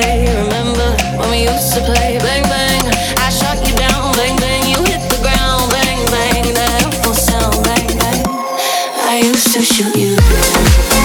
say. Remember when we used to play? Bang bang, I shot you down. Bang bang, you hit the ground. Bang bang, that awful sound. Bang bang, I used to shoot you.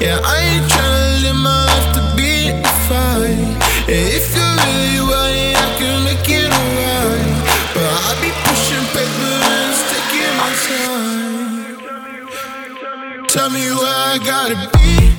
Yeah, I ain't tryna live my life to if you really I can make it alright. But I be pushing paper and taking my time. Tell me where I gotta be.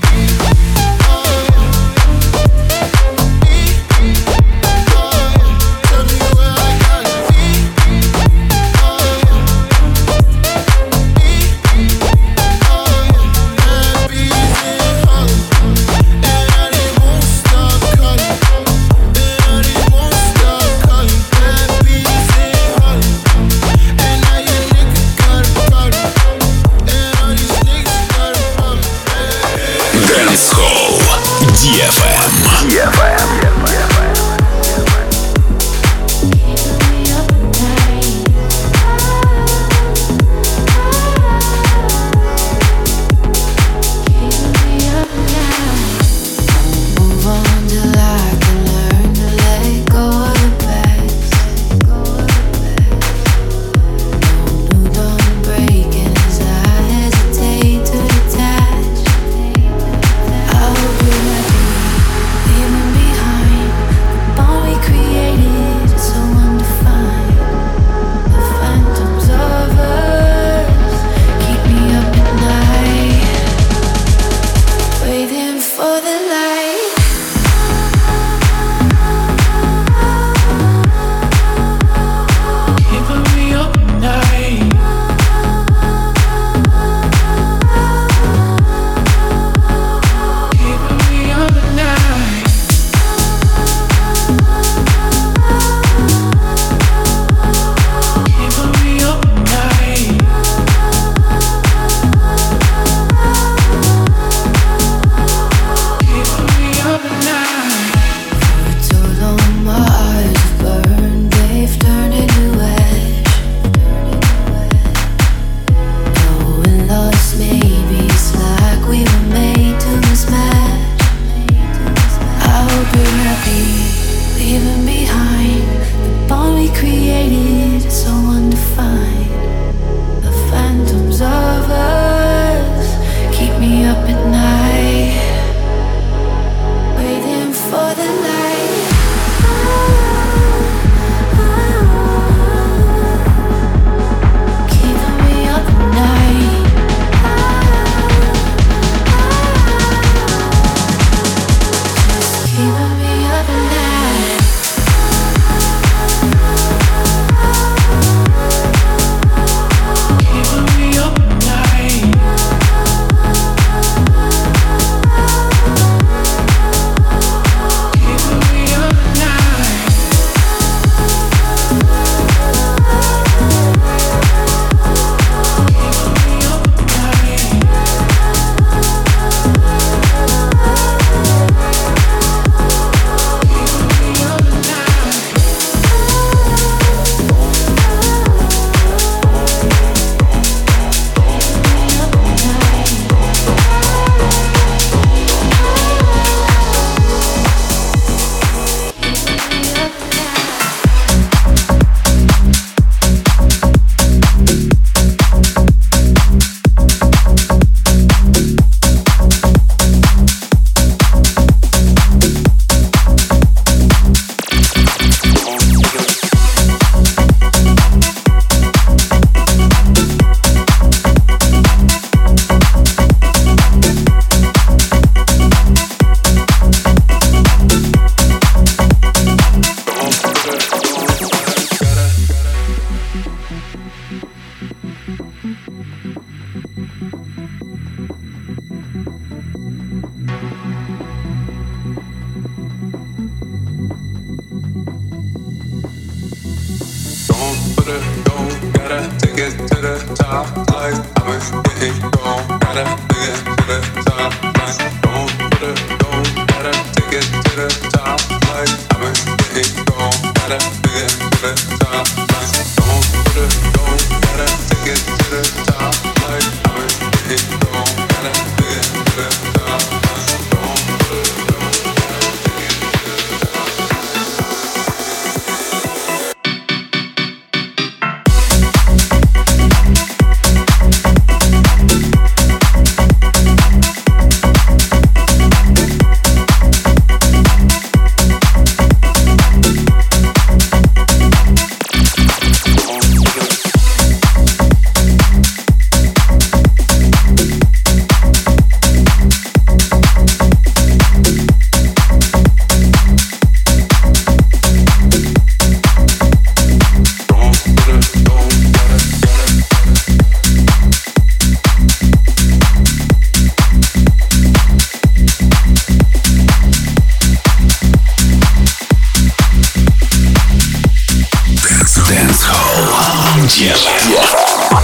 Hall.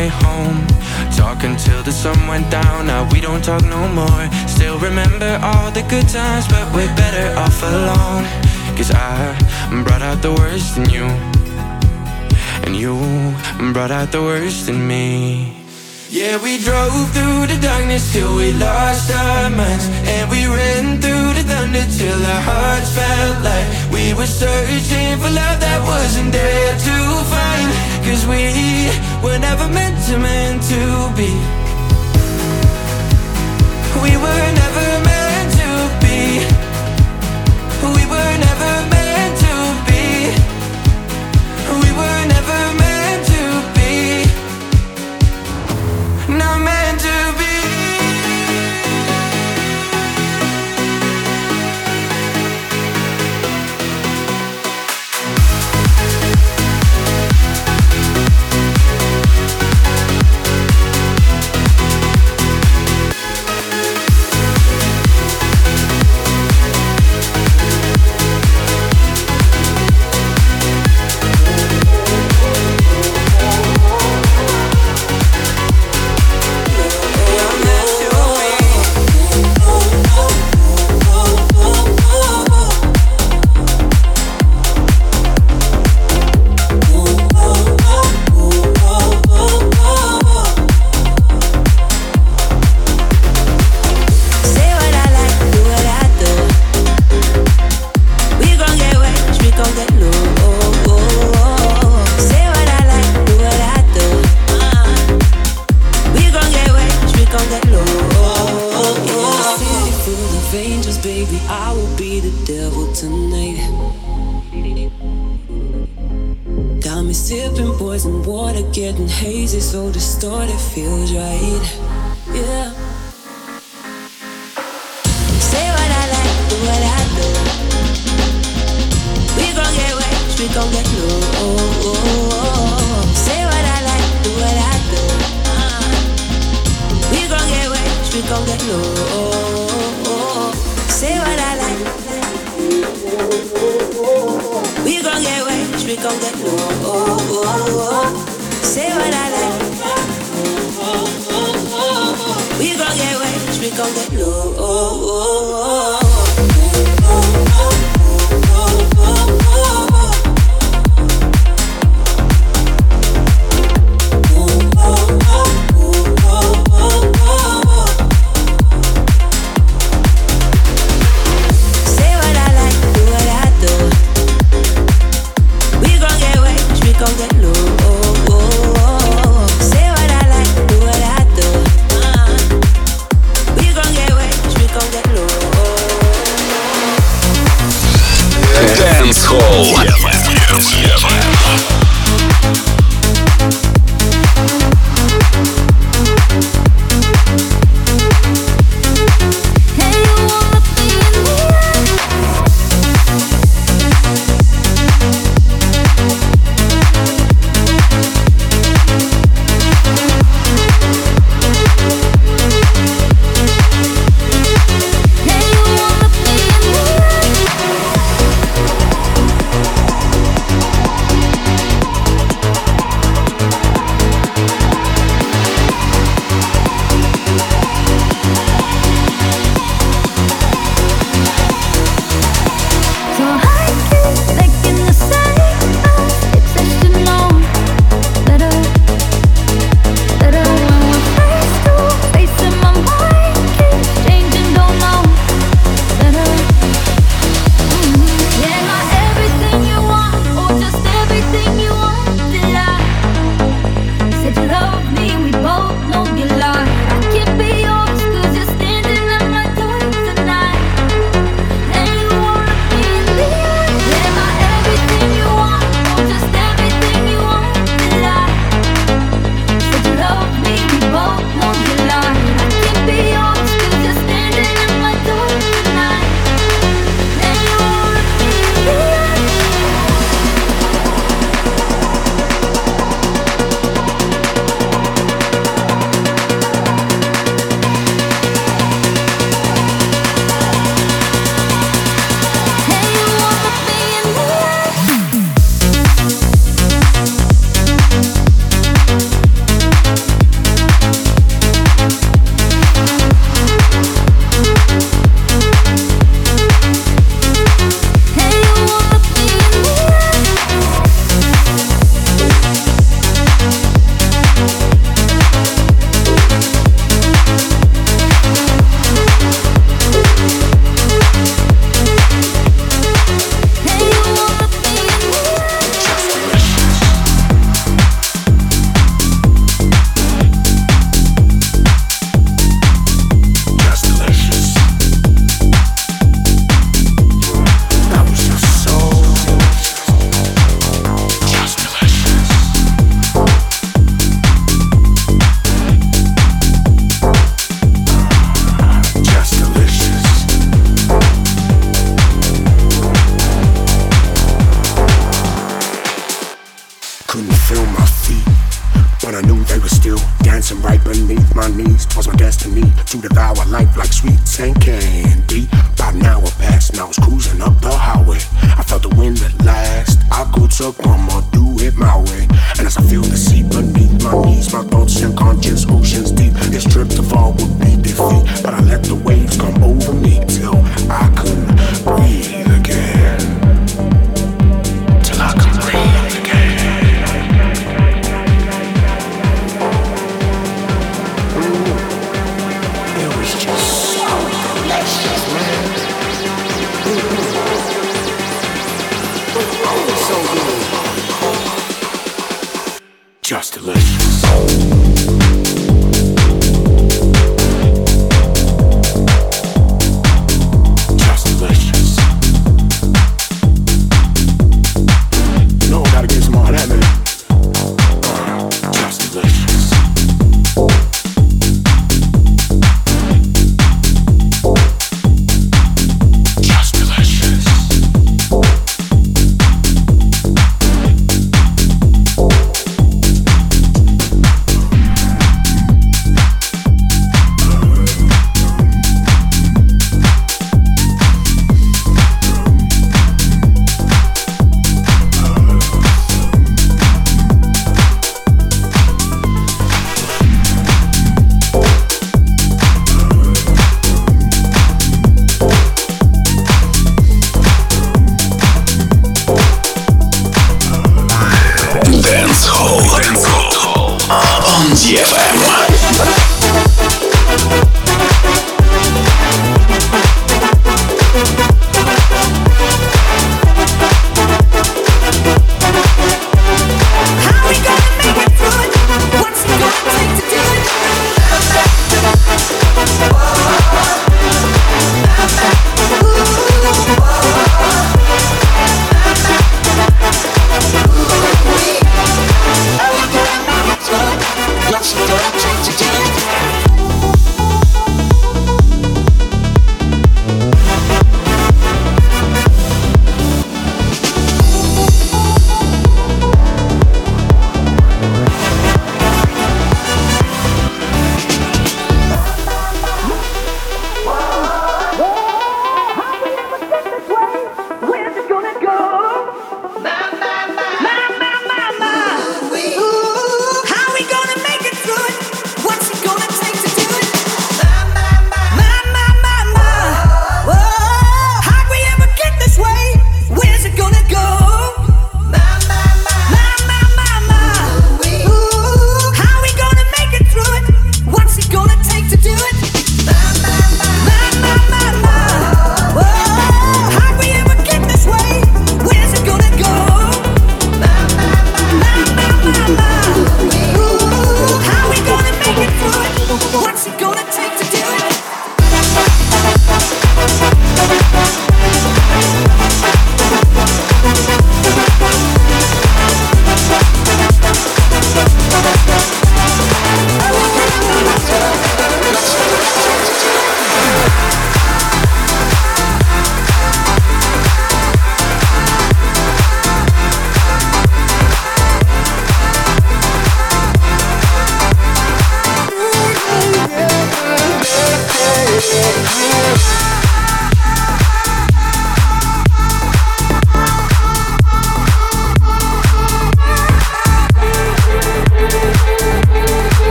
way home. Talk until the sun went down, now we don't talk no more. Still remember all the good times, but we're better off alone. Cause I brought out the worst in you. And you brought out the worst in me. Yeah, we drove through the darkness till we lost our minds. And we ran through the thunder till our hearts felt like We were searching for love that wasn't there to find. Cause we were never meant to, meant to be. We were never meant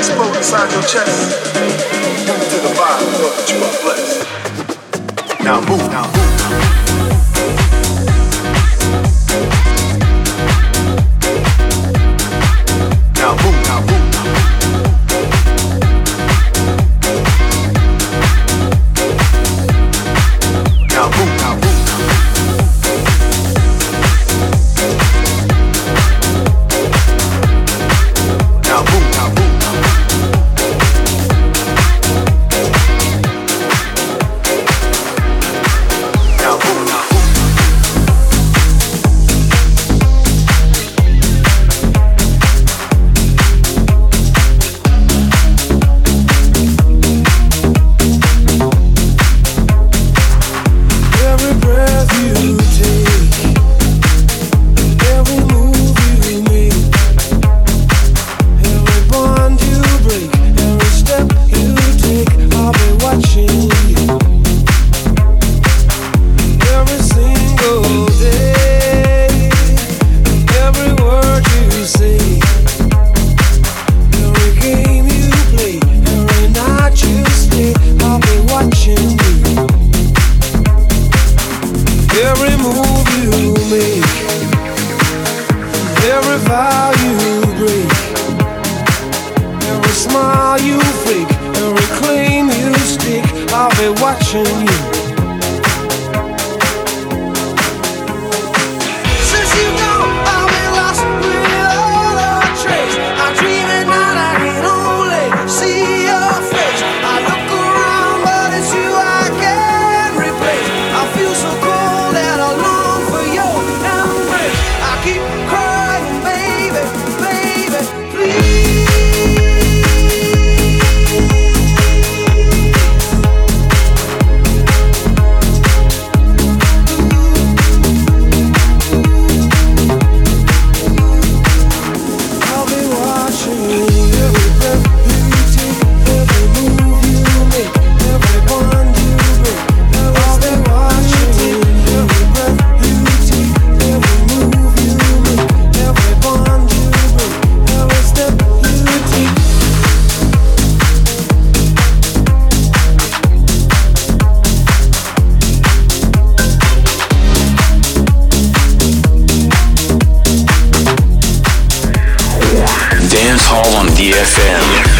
explode inside your chest, Hall on DFM.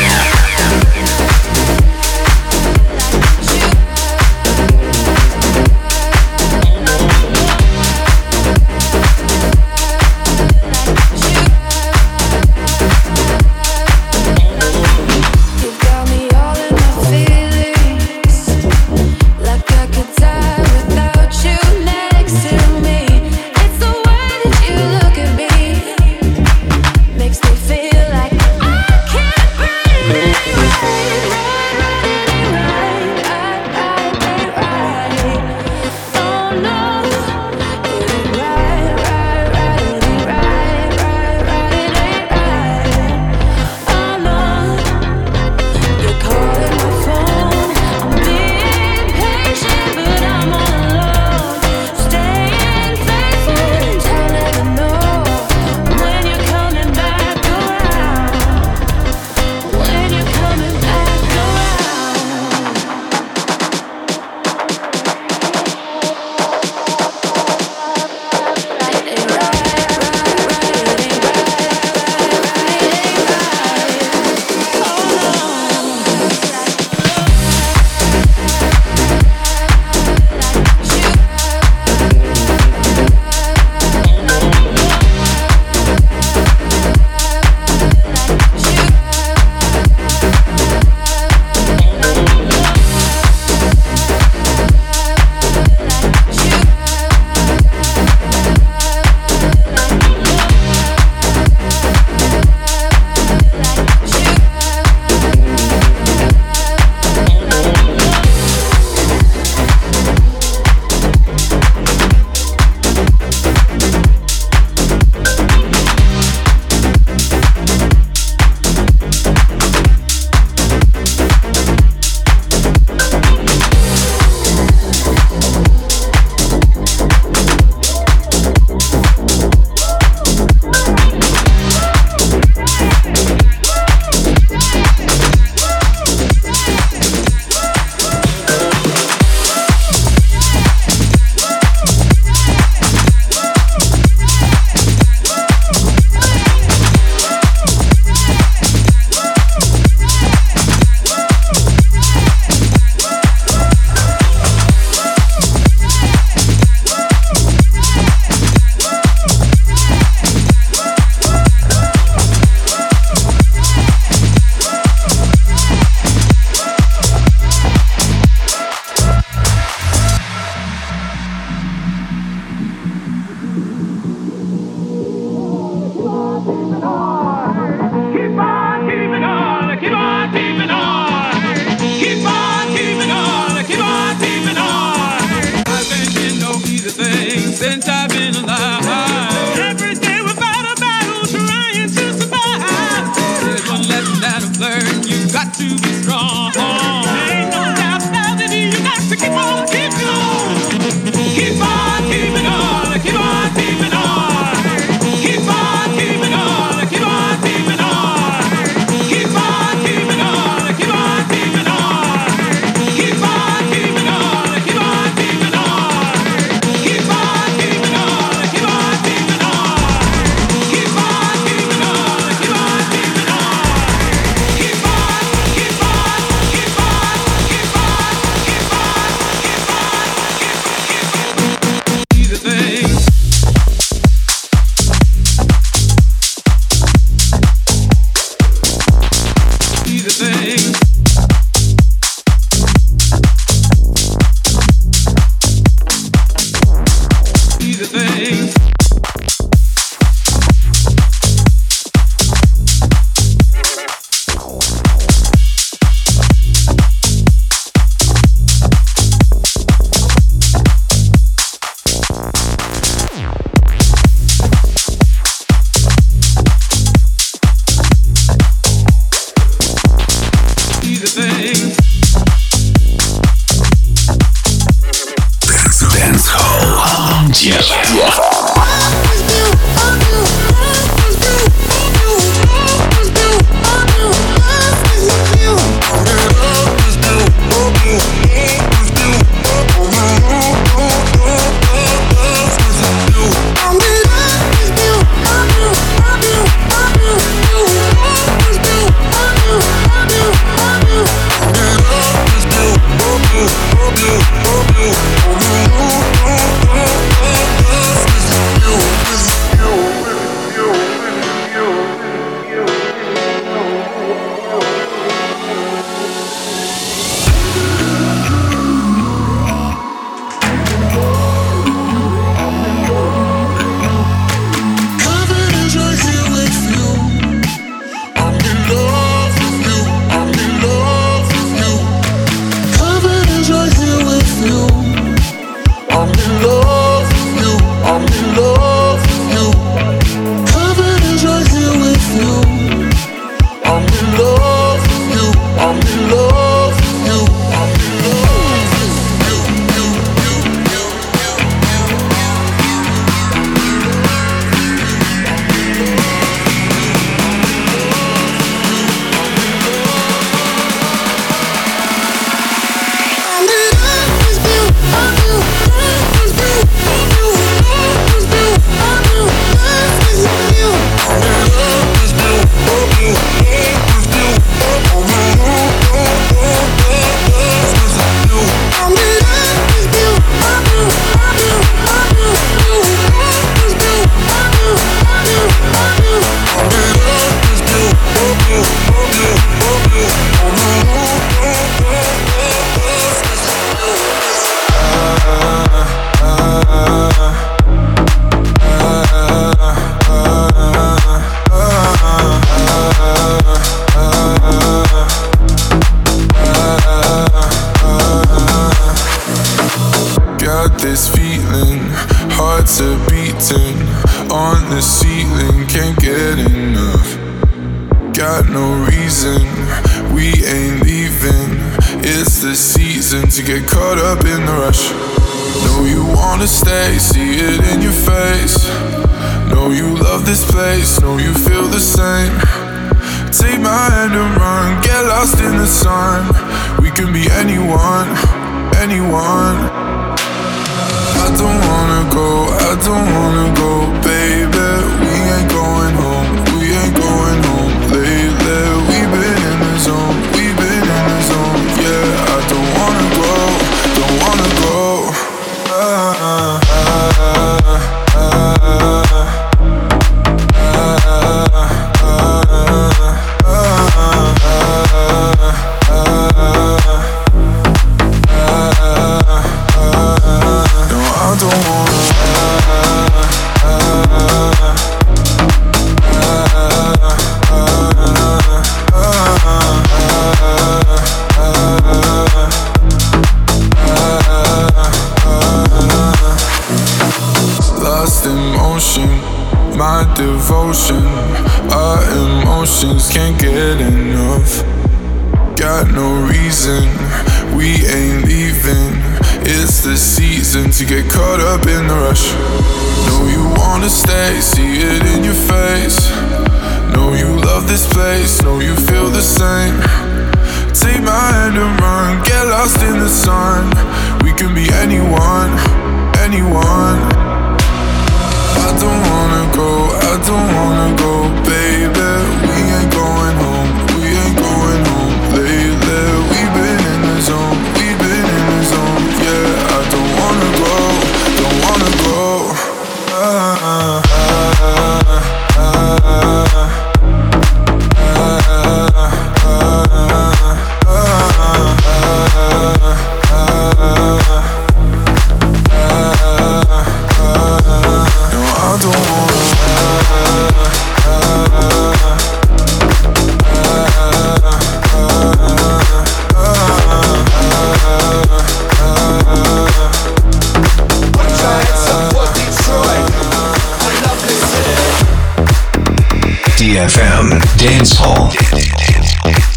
FM Dance Hall.